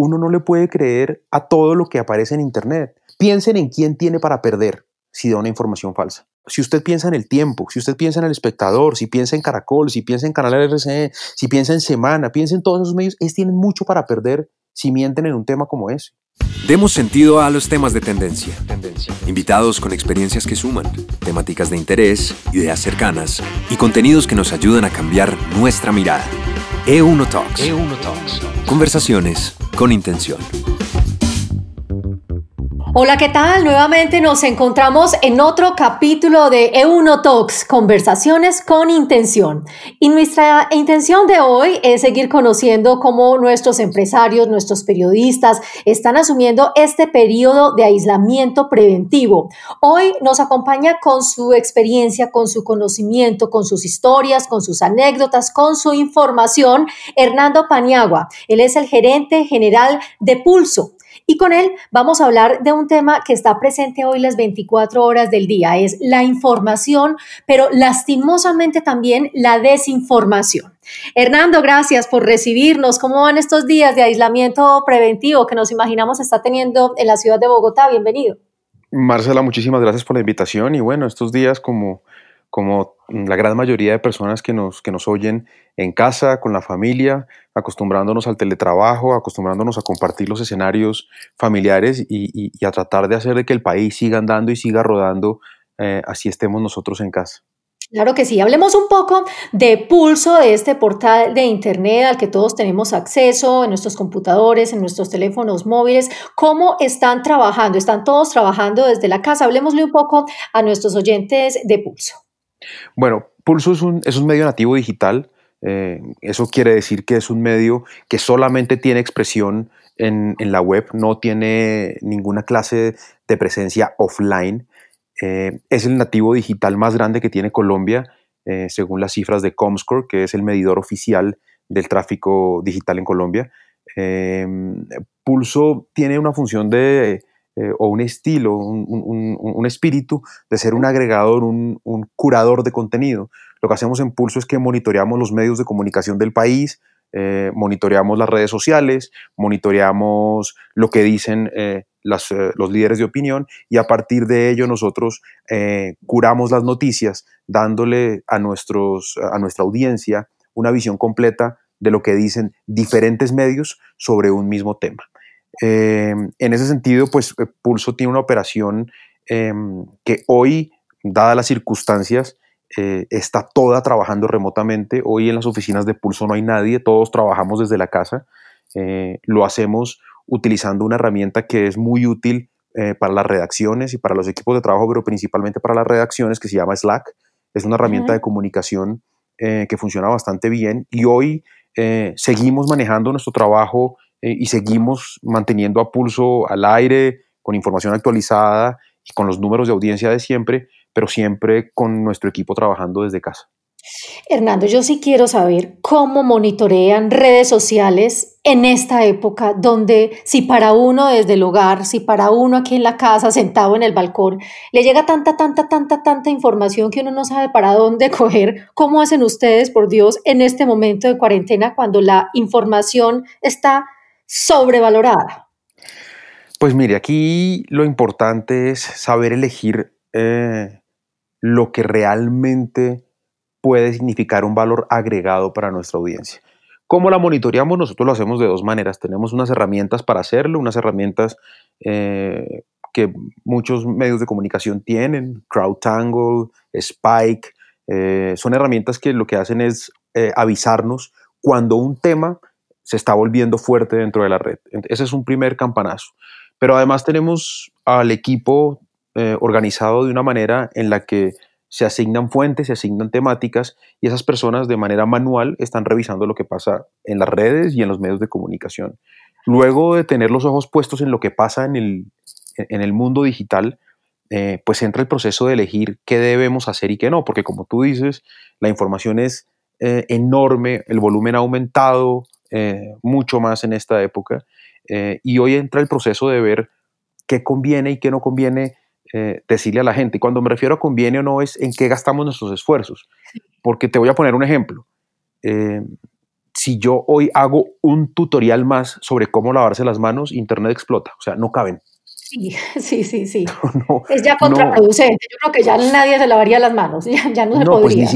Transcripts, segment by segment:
uno no le puede creer a todo lo que aparece en Internet. Piensen en quién tiene para perder si da una información falsa. Si usted piensa en el tiempo, si usted piensa en el espectador, si piensa en Caracol, si piensa en Canal RCE, si piensa en Semana, piensa en todos esos medios, ellos tienen mucho para perder si mienten en un tema como ese. Demos sentido a los temas de tendencia. tendencia. Invitados con experiencias que suman, temáticas de interés, ideas cercanas y contenidos que nos ayudan a cambiar nuestra mirada. E1 Talks. E1 Talks. Conversaciones con intención. Hola, ¿qué tal? Nuevamente nos encontramos en otro capítulo de E1 Talks, conversaciones con intención. Y nuestra intención de hoy es seguir conociendo cómo nuestros empresarios, nuestros periodistas están asumiendo este periodo de aislamiento preventivo. Hoy nos acompaña con su experiencia, con su conocimiento, con sus historias, con sus anécdotas, con su información, Hernando Paniagua. Él es el gerente general de Pulso. Y con él vamos a hablar de un tema que está presente hoy las 24 horas del día, es la información, pero lastimosamente también la desinformación. Hernando, gracias por recibirnos. ¿Cómo van estos días de aislamiento preventivo que nos imaginamos está teniendo en la ciudad de Bogotá? Bienvenido. Marcela, muchísimas gracias por la invitación y bueno, estos días como como la gran mayoría de personas que nos, que nos oyen en casa, con la familia, acostumbrándonos al teletrabajo, acostumbrándonos a compartir los escenarios familiares y, a tratar de hacer de que el país siga andando y siga rodando, eh, así estemos nosotros en casa. Claro que sí. Hablemos un poco de Pulso, de este portal de Internet al que todos tenemos acceso en nuestros computadores, en nuestros teléfonos móviles. ¿Cómo están trabajando? ¿Están todos trabajando desde la casa? Hablemosle un poco a nuestros oyentes de Pulso. Bueno, Pulso es un, es un medio nativo digital. Eh, eso quiere decir que es un medio que solamente tiene expresión en, la web, no tiene ninguna clase de presencia offline. Eh, es el nativo digital más grande que tiene Colombia, eh, según las cifras de Comscore, que es el medidor oficial del tráfico digital en Colombia. Pulso tiene una función de eh, o un estilo, un, espíritu de ser un agregador, un, curador de contenido. Lo que hacemos en Pulso es que monitoreamos los medios de comunicación del país, eh, monitoreamos las redes sociales, monitoreamos lo que dicen eh, los líderes de opinión y a partir de ello nosotros curamos las noticias dándole a, nuestros, a nuestra audiencia una visión completa de lo que dicen diferentes medios sobre un mismo tema. Eh, en ese sentido, pues eh, Pulso tiene una operación em, que hoy, dadas las circunstancias, eh, está toda trabajando remotamente. Hoy en las oficinas de Pulso no hay nadie, todos trabajamos desde la casa. lo hacemos utilizando una herramienta que es muy útil para las redacciones y para los equipos de trabajo, pero principalmente para las redacciones, que se llama Slack. Es una herramienta de comunicación que funciona bastante bien y hoy seguimos manejando nuestro trabajo eh, y seguimos manteniendo a pulso al aire, con información actualizada y con los números de audiencia de siempre, pero siempre con nuestro equipo trabajando desde casa. Hernando, yo sí quiero saber cómo monitorean redes sociales en esta época donde si para uno desde el hogar, si para uno aquí en la casa, sentado en el balcón, le llega tanta, tanta, tanta, tanta información que uno no sabe para dónde coger, ¿cómo hacen ustedes, por Dios, en este momento de cuarentena cuando la información está sobrevalorada? Pues mire, aquí lo importante es saber elegir eh, lo que realmente puede significar un valor agregado para nuestra audiencia. ¿Cómo la monitoreamos? Nosotros lo hacemos de dos maneras. Tenemos unas herramientas para hacerlo, unas herramientas eh, que muchos medios de comunicación tienen, CrowdTangle, Spike. Eh, son herramientas que lo que hacen es avisarnos cuando un tema se está volviendo fuerte dentro de la red. Ese es un primer campanazo. Pero además tenemos al equipo eh, organizado de una manera en la que se asignan fuentes, se asignan temáticas y esas personas de manera manual están revisando lo que pasa en las redes y en los medios de comunicación. Luego de tener los ojos puestos en lo que pasa en el, en el mundo digital, eh, pues entra el proceso de elegir qué debemos hacer y qué no, porque como tú dices, la información es eh, enorme, el volumen ha aumentado, eh, mucho más en esta época. Eh, y hoy entra el proceso de ver qué conviene y qué no conviene eh, decirle a la gente. Y cuando me refiero a conviene o no es en qué gastamos nuestros esfuerzos. Porque te voy a poner un ejemplo. si yo hoy hago un tutorial más sobre cómo lavarse las manos, Internet explota, o sea, no caben. Sí, sí, sí, sí. es ya contraproducente. Yo creo que ya nadie se lavaría las manos, ya, no se pues podría.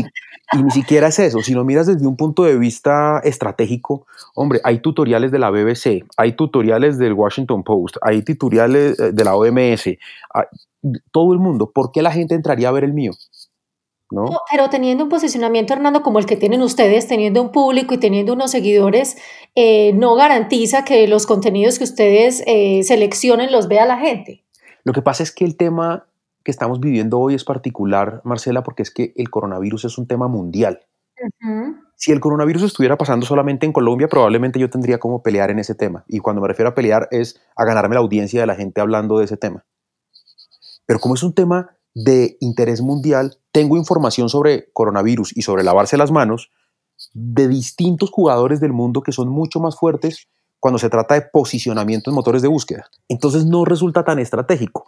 y ni siquiera es eso. Si lo miras desde un punto de vista estratégico, hombre, hay tutoriales de la BBC, hay tutoriales del Washington Post, hay tutoriales eh, de la OMS, todo el mundo. ¿Por qué la gente entraría a ver el mío? Pero teniendo un posicionamiento, Hernando, como el que tienen ustedes, teniendo un público y teniendo unos seguidores, eh, no garantiza que los contenidos que ustedes eh, seleccionen los vea la gente. Lo que pasa es que el tema que estamos viviendo hoy es particular, Marcela, porque es que el coronavirus es un tema mundial. Si el coronavirus estuviera pasando solamente en Colombia, probablemente yo tendría como pelear en ese tema. Y cuando me refiero a pelear es a ganarme la audiencia de la gente hablando de ese tema. Pero como es un tema de interés mundial, tengo información sobre coronavirus y sobre lavarse las manos de distintos jugadores del mundo que son mucho más fuertes cuando se trata de posicionamiento en motores de búsqueda. Entonces no resulta tan estratégico.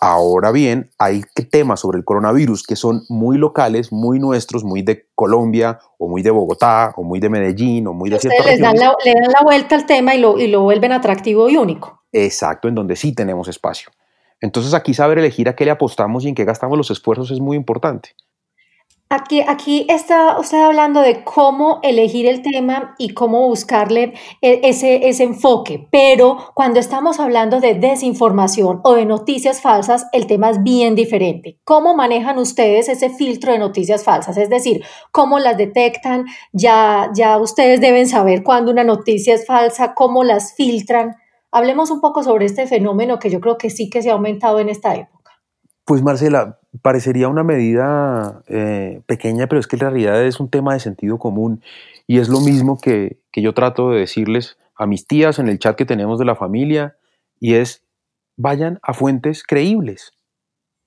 Ahora bien, hay temas sobre el coronavirus que son muy locales, muy nuestros, muy de Colombia o muy de Bogotá o muy de Medellín o muy de ciertas les dan la, le dan la vuelta al tema y lo, y lo vuelven atractivo y único. Exacto, en donde sí tenemos espacio. Entonces aquí saber elegir a qué le apostamos y en qué gastamos los esfuerzos es muy importante. Aquí, aquí está usted hablando de cómo elegir el tema y cómo buscarle e, ese, ese enfoque, pero cuando estamos hablando de desinformación o de noticias falsas, el tema es bien diferente. ¿Cómo manejan ustedes ese filtro de noticias falsas? Es decir, ¿cómo las detectan? Ya, ya ustedes deben saber cuándo una noticia es falsa, cómo las filtran. Hablemos un poco sobre este fenómeno que yo creo que sí que se ha aumentado en esta época. Pues Marcela, parecería una medida eh, pequeña, pero es que en realidad es un tema de sentido común y es lo mismo que, que yo trato de decirles a mis tías en el chat que tenemos de la familia y es vayan a fuentes creíbles.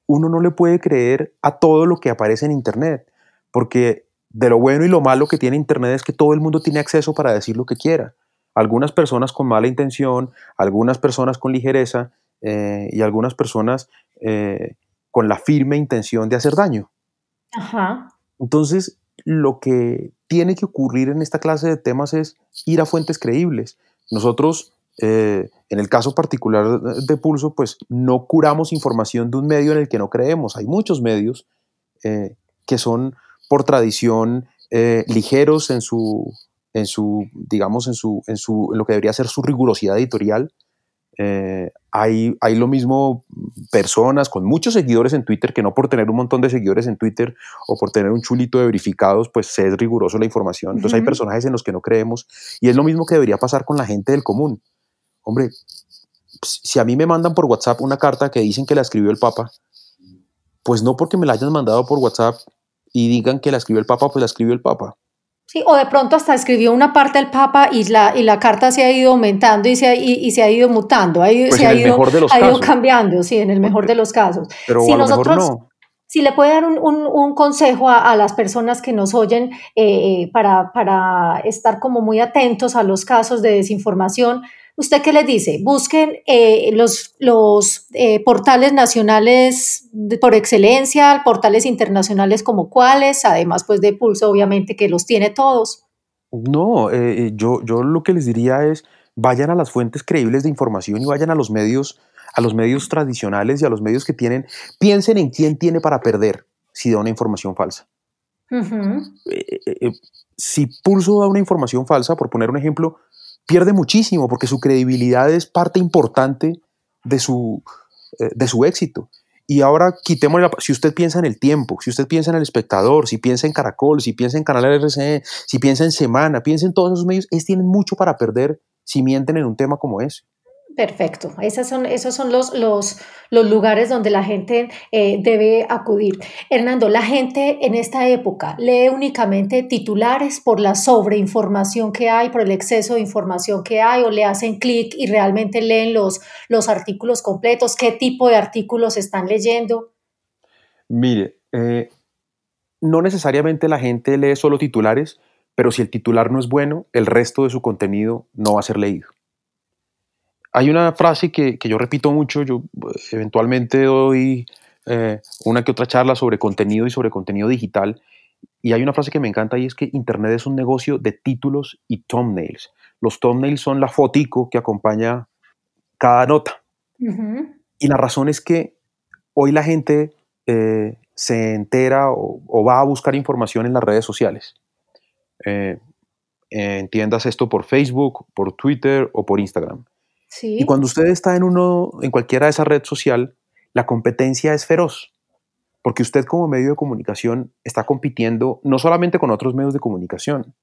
Uno no le puede creer a todo lo que aparece en Internet, porque de lo bueno y lo malo que tiene Internet es que todo el mundo tiene acceso para decir lo que quiera algunas personas con mala intención, algunas personas con ligereza eh, y algunas personas eh, con la firme intención de hacer daño. Entonces, lo que tiene que ocurrir en esta clase de temas es ir a fuentes creíbles. Nosotros, eh, en el caso particular de Pulso, pues no curamos información de un medio en el que no creemos. Hay muchos medios que son por tradición ligeros en su, en su, digamos, en, su, en, su, lo que debería ser su rigurosidad editorial. Eh, hay, hay lo mismo personas con muchos seguidores en Twitter que no por tener un montón de seguidores en Twitter o por tener un chulito de verificados, pues se es riguroso la información. Entonces hay personajes en los que no creemos y es lo mismo que debería pasar con la gente del común. Hombre, si a mí me mandan por WhatsApp una carta que dicen que la escribió el Papa, pues no porque me la hayan mandado por WhatsApp y digan que la escribió el Papa, pues la escribió el Papa. Sí, o de pronto hasta escribió una parte del Papa y la, y la carta se ha ido aumentando y se ha, y, se ha ido mutando, pues se ha, ido, ha ido, cambiando, sí, en el mejor de los casos. Pero si nosotros, Si le puede dar un, un, consejo a, las personas que nos oyen eh, para, para estar como muy atentos a los casos de desinformación, ¿Usted qué les dice? Busquen eh, los, los eh, portales nacionales por excelencia, portales internacionales como cuáles, además pues de Pulso obviamente que los tiene todos. No, eh, yo, yo lo que les diría es vayan a las fuentes creíbles de información y vayan a los medios, a los medios tradicionales y a los medios que tienen, piensen en quién tiene para perder si da una información falsa. si Pulso da una información falsa, por poner un ejemplo, pierde muchísimo porque su credibilidad es parte importante de su, eh, de su éxito. Y ahora quitemos, si usted piensa en el tiempo, si usted piensa en el espectador, si piensa en Caracol, si piensa en Canal RCE, si piensa en Semana, piensa en todos esos medios, ellos tienen mucho para perder si mienten en un tema como ese. Perfecto, son, esos son los, los, los lugares donde la gente eh, debe acudir. Hernando, la gente en esta época lee únicamente titulares por la sobreinformación que hay, por el exceso de información que hay, o le hacen clic y realmente leen los, los artículos completos. ¿Qué tipo de artículos están leyendo? Mire, eh, no necesariamente la gente lee solo titulares, pero si el titular no es bueno, el resto de su contenido no va a ser leído. Hay una frase que, yo repito mucho, yo eh, eventualmente doy eh, una que otra charla sobre contenido y sobre contenido digital, y hay una frase que me encanta y es que Internet es un negocio de títulos y thumbnails. Los thumbnails son la fotico que acompaña cada nota. Y la razón es que hoy la gente eh, se entera o, va a buscar información en las redes sociales. Eh, entiendas esto por Facebook, por Twitter o por Instagram. Y cuando usted está en, uno, en cualquiera de esas redes sociales, la competencia es feroz, porque usted como medio de comunicación está compitiendo no solamente con otros medios de comunicación,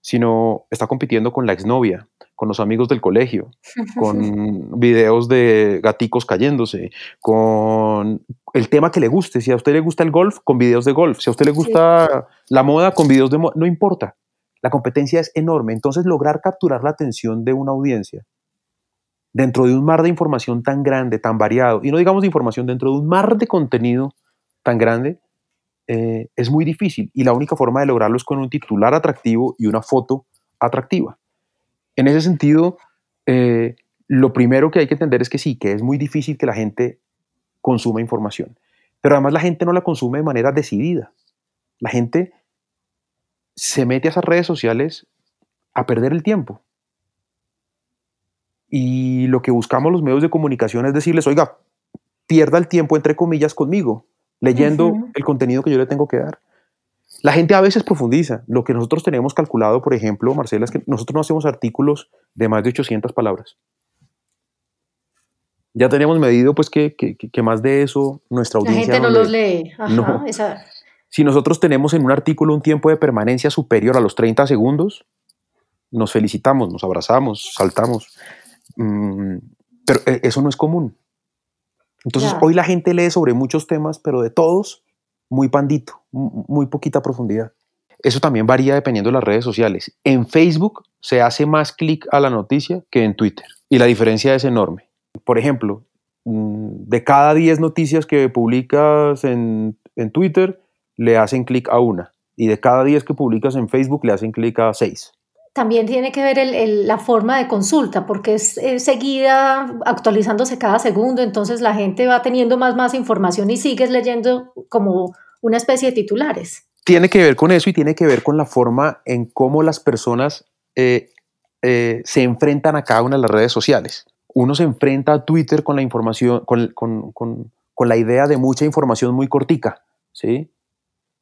sino está compitiendo con la exnovia, con los amigos del colegio, con videos de gaticos cayéndose, con el tema que le guste. Si a usted le gusta el golf, con videos de golf. Si a usted le gusta la moda, con videos de moda. No importa. La competencia es enorme. Entonces, lograr capturar la atención de una audiencia dentro de un mar de información tan grande, tan variado, y no digamos de información, dentro de un mar de contenido tan grande, eh, es muy difícil. Y la única forma de lograrlo es con un titular atractivo y una foto atractiva. En ese sentido, eh, lo primero que hay que entender es que sí, que es muy difícil que la gente consuma información. Pero además la gente no la consume de manera decidida. La gente se mete a esas redes sociales a perder el tiempo. Y lo que buscamos los medios de comunicación es decirles, oiga, pierda el tiempo, entre comillas, conmigo, leyendo el contenido que yo le tengo que dar. La gente a veces profundiza. Lo que nosotros tenemos calculado, por ejemplo, Marcela, es que nosotros no hacemos artículos de más de 800 palabras. Ya tenemos medido, pues, que, que, más de eso nuestra audiencia... La gente no, los lee. Ajá, Si nosotros tenemos en un artículo un tiempo de permanencia superior a los 30 segundos, nos felicitamos, nos abrazamos, saltamos. Mm, pero eh, eso no es común. Entonces, hoy la gente lee sobre muchos temas, pero de todos, muy pandito, muy poquita profundidad. Eso también varía dependiendo de las redes sociales. En Facebook se hace más clic a la noticia que en Twitter y la diferencia es enorme. Por ejemplo, mm, de cada 10 noticias que publicas en, en Twitter, le hacen clic a una. Y de cada 10 que publicas en Facebook, le hacen clic a 6 también tiene que ver la forma de consulta, porque es, seguida actualizándose cada segundo, entonces la gente va teniendo más, más información y sigues leyendo como una especie de titulares. Tiene que ver con eso y tiene que ver con la forma en cómo las personas eh, eh, se enfrentan a cada una de las redes sociales. Uno se enfrenta a Twitter con la información, con, con, con, con la idea de mucha información muy cortica, ¿sí?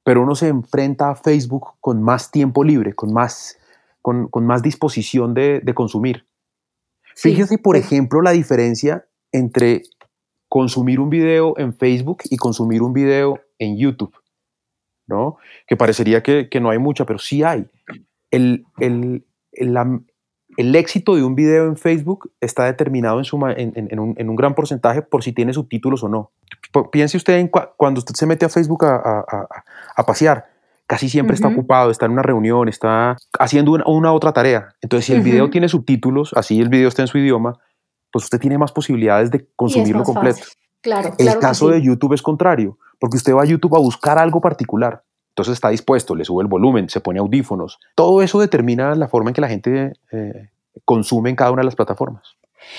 Pero uno se enfrenta a Facebook con más tiempo libre, con más con, más disposición de, consumir. Fíjese, por ejemplo, la diferencia entre consumir un video en Facebook y consumir un video en YouTube, ¿no? Que parecería que, no hay mucha, pero sí hay. El, el, éxito de un video en Facebook está determinado en, un, gran porcentaje por si tiene subtítulos o no. Piense usted en cuando usted se mete a Facebook a pasear casi siempre está ocupado, está en una reunión, está haciendo una, una otra tarea. Entonces, si el video tiene subtítulos, así el video está en su idioma, pues usted tiene más posibilidades de consumirlo completo. Claro, el caso de YouTube es contrario, porque usted va a YouTube a buscar algo particular. Entonces está dispuesto, le sube el volumen, se pone audífonos. Todo eso determina la forma en que la gente eh, consume en cada una de las plataformas.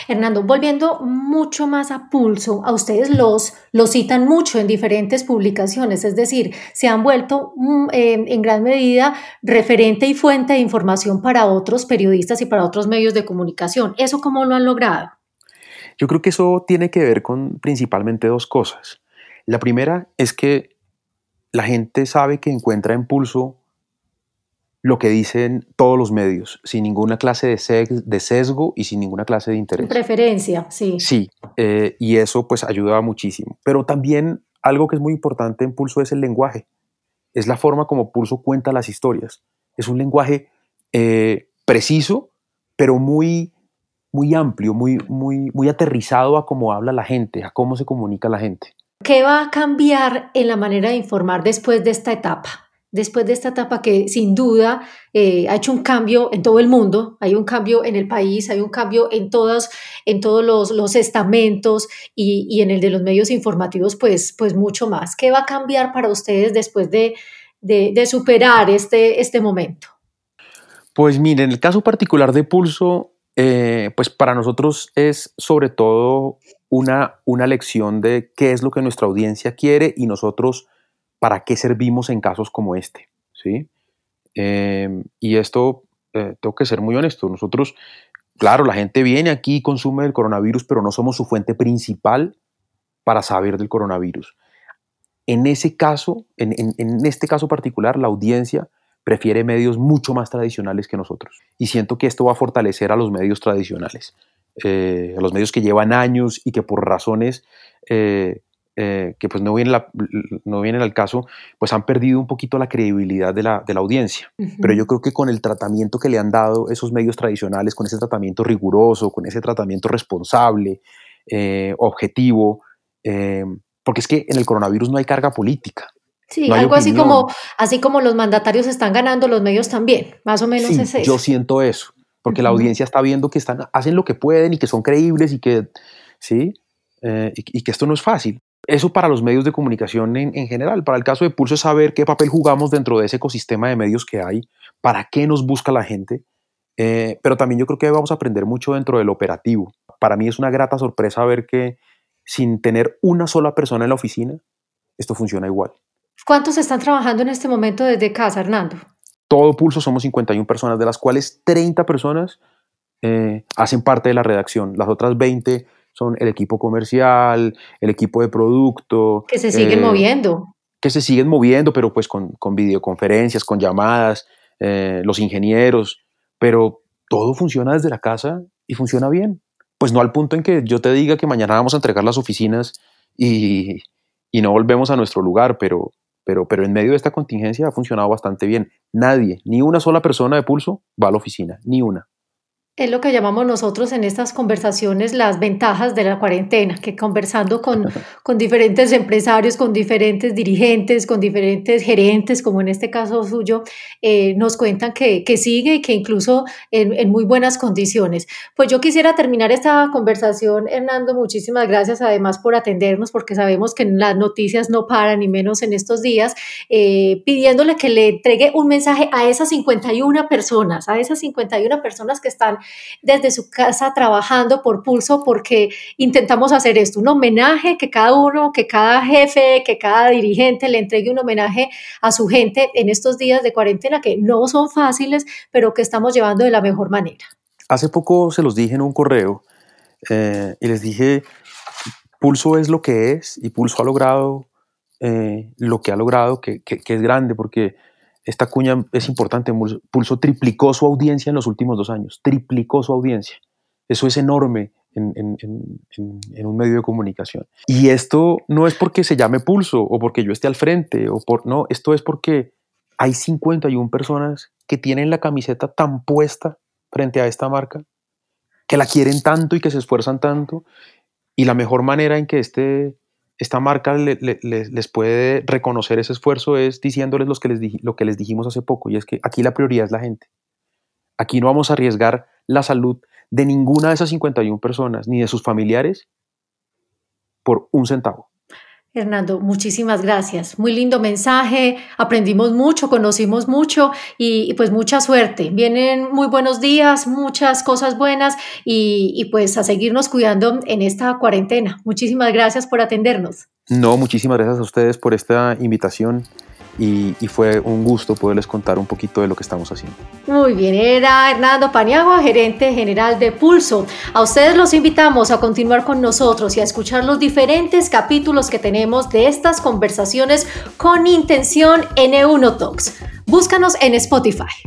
Hernando, volviendo mucho más a pulso, a ustedes los, los citan mucho en diferentes publicaciones, es decir, se han vuelto mm, en gran medida referente y fuente de información para otros periodistas y para otros medios de comunicación. ¿Eso cómo lo han logrado? Yo creo que eso tiene que ver con principalmente dos cosas. La primera es que la gente sabe que encuentra en pulso lo que dicen todos los medios, sin ninguna clase de, sesgo y sin ninguna clase de interés. Preferencia, sí. Sí, eh, y eso pues ayuda muchísimo. Pero también algo que es muy importante en Pulso es el lenguaje. Es la forma como Pulso cuenta las historias. Es un lenguaje eh, preciso, pero muy, muy amplio, muy, muy, muy aterrizado a cómo habla la gente, a cómo se comunica la gente. ¿Qué va a cambiar en la manera de informar después de esta etapa? Después de esta etapa que sin duda eh, ha hecho un cambio en todo el mundo, hay un cambio en el país, hay un cambio en, todos, en todos los, estamentos y, en el de los medios informativos, pues, pues mucho más. ¿Qué va a cambiar para ustedes después de, superar este, este momento? Pues mire, en el caso particular de Pulso, eh, pues para nosotros es sobre todo una, una lección de qué es lo que nuestra audiencia quiere y nosotros para qué servimos en casos como este. ¿sí? Em, y esto, eh, tengo que ser muy honesto, nosotros, claro, la gente viene aquí y consume el coronavirus, pero no somos su fuente principal para saber del coronavirus. En ese caso, en, en este caso particular, la audiencia prefiere medios mucho más tradicionales que nosotros. Y siento que esto va a fortalecer a los medios tradicionales, eh, a los medios que llevan años y que por razones eh, eh, que pues no vienen, no vienen al caso, pues han perdido un poquito la credibilidad de la, de la audiencia. Pero yo creo que con el tratamiento que le han dado esos medios tradicionales, con ese tratamiento riguroso, con ese tratamiento responsable, objetivo, porque es que en el coronavirus no hay carga política. Sí, algo así como, así como los mandatarios están ganando, los medios también, más o menos es eso. Yo siento eso, porque la audiencia está viendo que están, hacen lo que pueden y que son creíbles y que, ¿sí? Eh, y, que esto no es fácil. Eso para los medios de comunicación en, general. Para el caso de Pulso es saber qué papel jugamos dentro de ese ecosistema de medios que hay, para qué nos busca la gente. Eh, pero también yo creo que vamos a aprender mucho dentro del operativo. Para mí es una grata sorpresa ver que sin tener una sola persona en la oficina, esto funciona igual. ¿Cuántos están trabajando en este momento desde casa, Hernando? Todo Pulso somos 51 personas, de las cuales 30 personas eh, hacen parte de la redacción. Las otras 20 son el equipo comercial, el equipo de producto. Que se siguen eh, moviendo. Que se siguen moviendo, pero pues con, videoconferencias, con llamadas, eh, los ingenieros, pero todo funciona desde la casa y funciona bien. Pues no al punto en que yo te diga que mañana vamos a entregar las oficinas y, y no volvemos a nuestro lugar, pero, pero, pero en medio de esta contingencia ha funcionado bastante bien. Nadie, ni una sola persona de pulso va a la oficina, ni una. Es lo que llamamos nosotros en estas conversaciones las ventajas de la cuarentena, que conversando con, con diferentes empresarios, con diferentes dirigentes, con diferentes gerentes, como en este caso suyo, eh, nos cuentan que, que, sigue y que incluso en, en, muy buenas condiciones. Pues yo quisiera terminar esta conversación, Hernando, muchísimas gracias además por atendernos, porque sabemos que las noticias no paran, ni menos en estos días, eh, pidiéndole que le entregue un mensaje a esas 51 personas, a esas 51 personas que están desde su casa trabajando por pulso porque intentamos hacer esto, un homenaje que cada uno, que cada jefe, que cada dirigente le entregue un homenaje a su gente en estos días de cuarentena que no son fáciles, pero que estamos llevando de la mejor manera. Hace poco se los dije en un correo eh, y les dije, Pulso es lo que es y Pulso ha logrado eh, lo que ha logrado, que, que, es grande, porque esta cuña es importante. Pulso triplicó su audiencia en los últimos dos años, triplicó su audiencia. Eso es enorme en, en, un medio de comunicación. Y esto no es porque se llame Pulso o porque yo esté al frente, o por, no, esto es porque hay 51 personas que tienen la camiseta tan puesta frente a esta marca, que la quieren tanto y que se esfuerzan tanto. Y la mejor manera en que este esta marca les puede reconocer ese esfuerzo es diciéndoles los lo que les dijimos hace poco, y es que aquí la prioridad es la gente. Aquí no vamos a arriesgar la salud de ninguna de esas 51 personas, ni de sus familiares, por un centavo. Hernando, muchísimas gracias. Muy lindo mensaje, aprendimos mucho, conocimos mucho y, pues mucha suerte. Vienen muy buenos días, muchas cosas buenas y, y, pues a seguirnos cuidando en esta cuarentena. Muchísimas gracias por atendernos. No, muchísimas gracias a ustedes por esta invitación y, fue un gusto poderles contar un poquito de lo que estamos haciendo. Muy bien, era Hernando Paniagua, gerente general de Pulso. A ustedes los invitamos a continuar con nosotros y a escuchar los diferentes capítulos que tenemos de estas conversaciones con intención en Eunotox. Búscanos en Spotify.